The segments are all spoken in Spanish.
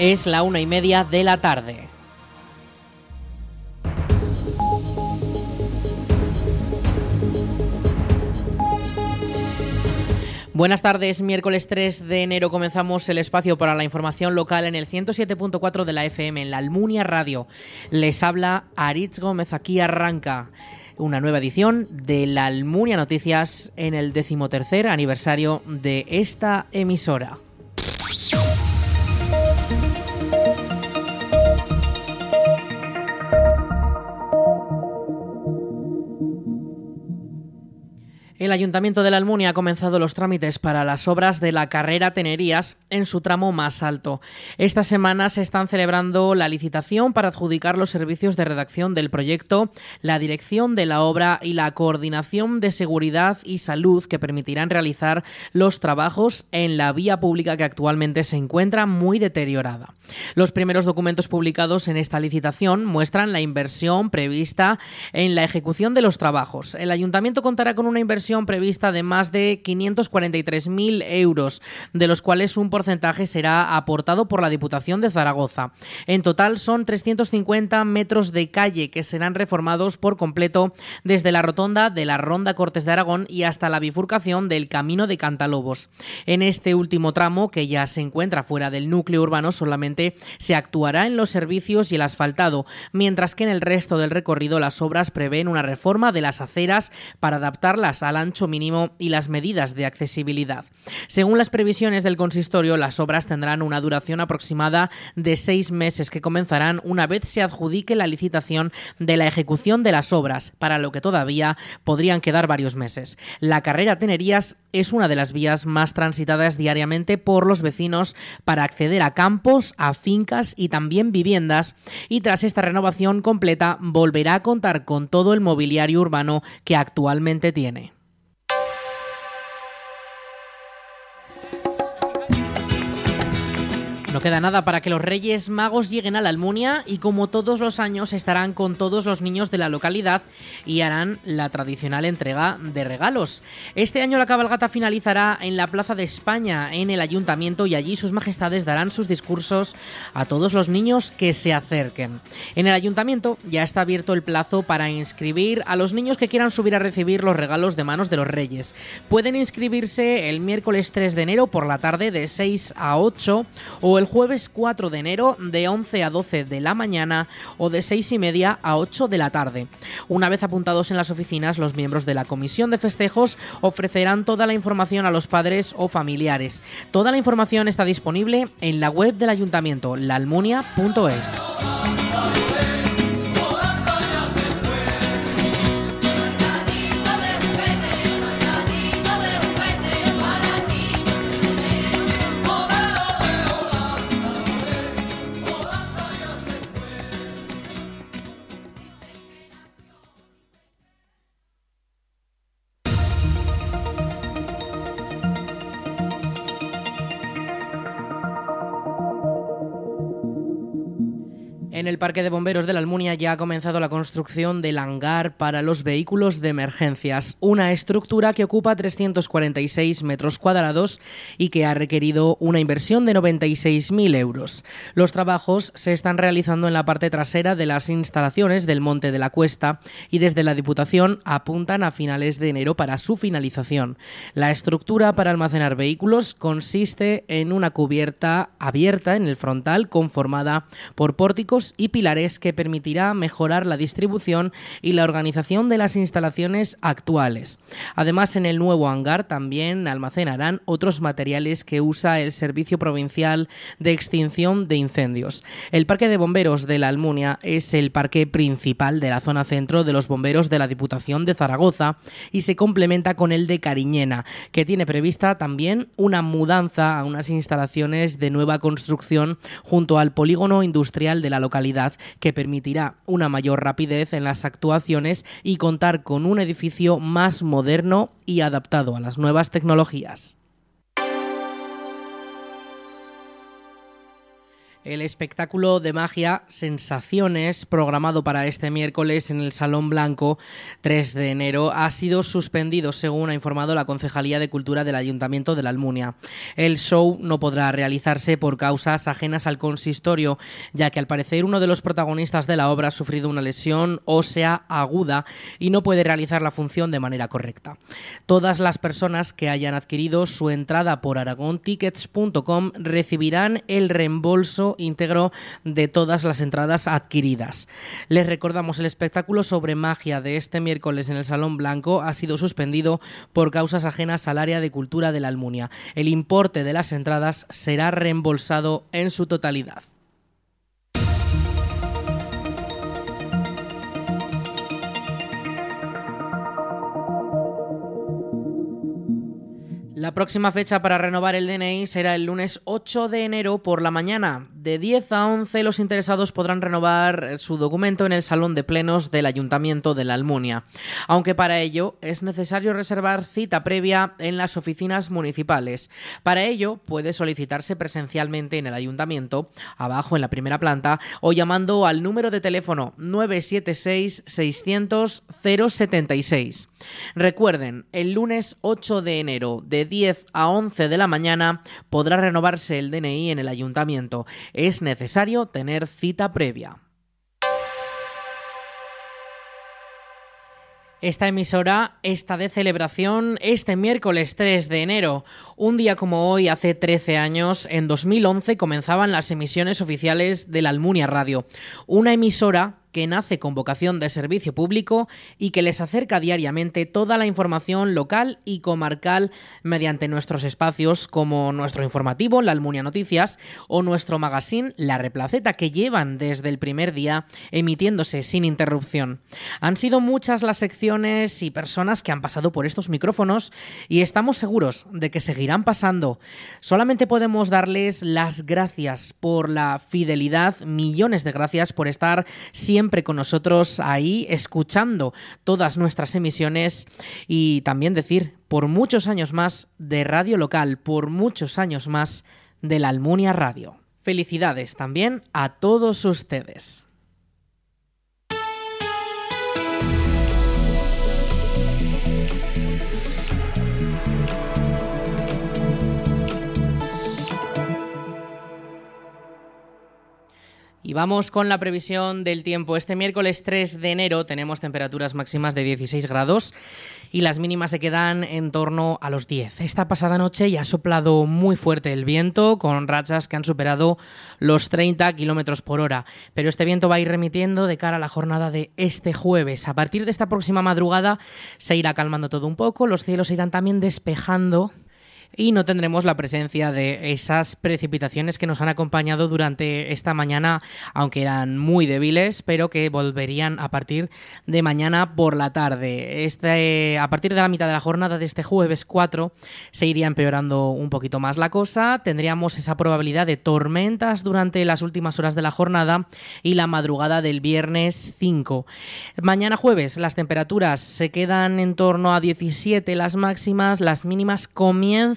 Es la una y media de la tarde. Buenas tardes, miércoles 3 de enero comenzamos el espacio para la información local en el 107.4 de la FM en la Almunia Radio. Les habla Aritz Gómez, aquí arranca una nueva edición de la Almunia Noticias en el decimotercer aniversario de esta emisora. El Ayuntamiento de la Almunia ha comenzado los trámites para las obras de la carrera Tenerías en su tramo más alto. Esta semana se están celebrando la licitación para adjudicar los servicios de redacción del proyecto, la dirección de la obra y la coordinación de seguridad y salud que permitirán realizar los trabajos en la vía pública que actualmente se encuentra muy deteriorada. Los primeros documentos publicados en esta licitación muestran la inversión prevista en la ejecución de los trabajos. El Ayuntamiento contará con una inversión prevista de más de 543.000 euros, de los cuales un porcentaje será aportado por la Diputación de Zaragoza. En total son 350 metros de calle que serán reformados por completo desde la rotonda de la Ronda Cortes de Aragón y hasta la bifurcación del Camino de Cantalobos. En este último tramo, que ya se encuentra fuera del núcleo urbano, solamente se actuará en los servicios y el asfaltado, mientras que en el resto del recorrido las obras prevén una reforma de las aceras para adaptarlas a la mínimo y las medidas de accesibilidad. Según las previsiones del consistorio, las obras tendrán una duración aproximada de seis meses que comenzarán una vez se adjudique la licitación de la ejecución de las obras, para lo que todavía podrían quedar varios meses. La carrera Tenerías es una de las vías más transitadas diariamente por los vecinos para acceder a campos, a fincas y también viviendas y tras esta renovación completa volverá a contar con todo el mobiliario urbano que actualmente tiene. No queda nada para que los Reyes Magos lleguen a la Almunia y como todos los años estarán con todos los niños de la localidad y harán la tradicional entrega de regalos. Este año la cabalgata finalizará en la Plaza de España, en el Ayuntamiento, y allí sus majestades darán sus discursos a todos los niños que se acerquen. En el Ayuntamiento ya está abierto el plazo para inscribir a los niños que quieran subir a recibir los regalos de manos de los Reyes. Pueden inscribirse el miércoles 3 de enero por la tarde de 6 a 8 o el jueves 4 de enero de 11 a 12 de la mañana o de 6 y media a 8 de la tarde. Una vez apuntados en las oficinas, los miembros de la comisión de festejos ofrecerán toda la información a los padres o familiares. Toda la información está disponible en la web del ayuntamiento, laalmunia.es. En el Parque de Bomberos de la Almunia ya ha comenzado la construcción del hangar para los vehículos de emergencias, una estructura que ocupa 346 metros cuadrados y que ha requerido una inversión de 96.000 euros. Los trabajos se están realizando en la parte trasera de las instalaciones del Monte de la Cuesta y desde la Diputación apuntan a finales de enero para su finalización. La estructura para almacenar vehículos consiste en una cubierta abierta en el frontal conformada por pórticos y pilares que permitirá mejorar la distribución y la organización de las instalaciones actuales. Además, en el nuevo hangar también almacenarán otros materiales que usa el Servicio Provincial de Extinción de Incendios. El Parque de Bomberos de la Almunia es el parque principal de la zona centro de los bomberos de la Diputación de Zaragoza y se complementa con el de Cariñena, que tiene prevista también una mudanza a unas instalaciones de nueva construcción junto al polígono industrial de la localidad que permitirá una mayor rapidez en las actuaciones y contar con un edificio más moderno y adaptado a las nuevas tecnologías. El espectáculo de magia Sensaciones, programado para este miércoles en el Salón Blanco 3 de enero, ha sido suspendido, según ha informado la Concejalía de Cultura del Ayuntamiento de la Almunia. El show no podrá realizarse por causas ajenas al consistorio, ya que al parecer uno de los protagonistas de la obra ha sufrido una lesión ósea aguda y no puede realizar la función de manera correcta. Todas las personas que hayan adquirido su entrada por aragontickets.com recibirán el reembolso íntegro de todas las entradas adquiridas. Les recordamos el espectáculo sobre magia de este miércoles en el Salón Blanco ha sido suspendido por causas ajenas al área de cultura de la Almunia. El importe de las entradas será reembolsado en su totalidad. La próxima fecha para renovar el DNI será el lunes 8 de enero por la mañana. De 10 a 11 los interesados podrán renovar su documento en el Salón de Plenos del Ayuntamiento de la Almunia, aunque para ello es necesario reservar cita previa en las oficinas municipales. Para ello puede solicitarse presencialmente en el Ayuntamiento, abajo en la primera planta, o llamando al número de teléfono 976 600 076. Recuerden, el lunes 8 de enero de 10 a 11 de la mañana podrá renovarse el DNI en el ayuntamiento. Es necesario tener cita previa. Esta emisora está de celebración este miércoles 3 de enero. Un día como hoy, hace 13 años, en 2011, comenzaban las emisiones oficiales de la Almunia Radio, una emisora que nace con vocación de servicio público y que les acerca diariamente toda la información local y comarcal mediante nuestros espacios como nuestro informativo, la Almunia Noticias, o nuestro magazine, La Replaceta, que llevan desde el primer día emitiéndose sin interrupción. Han sido muchas las secciones y personas que han pasado por estos micrófonos y estamos seguros de que seguirán pasando. Solamente podemos darles las gracias por la fidelidad, millones de gracias por estar siempre siempre con nosotros ahí, escuchando todas nuestras emisiones y también decir, por muchos años más de radio local, por muchos años más de la Almunia Radio. Felicidades también a todos ustedes. Y vamos con la previsión del tiempo. Este miércoles 3 de enero tenemos temperaturas máximas de 16 grados y las mínimas se quedan en torno a los 10. Esta pasada noche ya ha soplado muy fuerte el viento con rachas que han superado los 30 kilómetros por hora. Pero este viento va a ir remitiendo de cara a la jornada de este jueves. A partir de esta próxima madrugada se irá calmando todo un poco, los cielos se irán también despejando y no tendremos la presencia de esas precipitaciones que nos han acompañado durante esta mañana, aunque eran muy débiles, pero que volverían a partir de mañana por la tarde. Este, a partir de la mitad de la jornada de este jueves 4 se iría empeorando un poquito más la cosa, tendríamos esa probabilidad de tormentas durante las últimas horas de la jornada y la madrugada del viernes 5. Mañana jueves las temperaturas se quedan en torno a 17 las máximas, las mínimas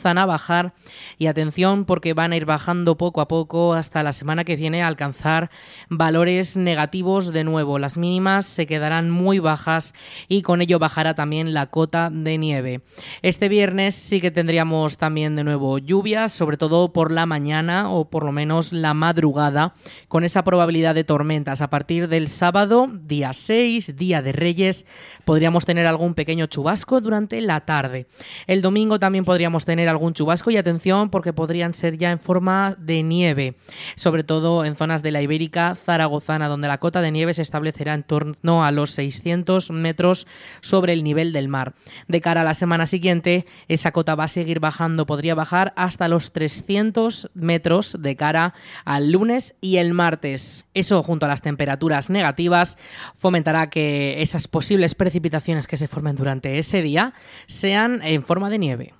comienzan a bajar y atención porque van a ir bajando poco a poco hasta la semana que viene a alcanzar valores negativos de nuevo. Las mínimas se quedarán muy bajas y con ello bajará también la cota de nieve. Este viernes sí que tendríamos también de nuevo lluvias, sobre todo por la mañana o por lo menos la madrugada, con esa probabilidad de tormentas. A partir del sábado, día 6, día de Reyes, podríamos tener algún pequeño chubasco durante la tarde. El domingo también podríamos tener algún chubasco y atención porque podrían ser ya en forma de nieve, sobre todo en zonas de la Ibérica zaragozana, donde la cota de nieve se establecerá en torno a los 600 metros sobre el nivel del mar. De cara a la semana siguiente, esa cota va a seguir bajando, podría bajar hasta los 300 metros de cara al lunes y el martes. Eso, junto a las temperaturas negativas, fomentará que esas posibles precipitaciones que se formen durante ese día sean en forma de nieve.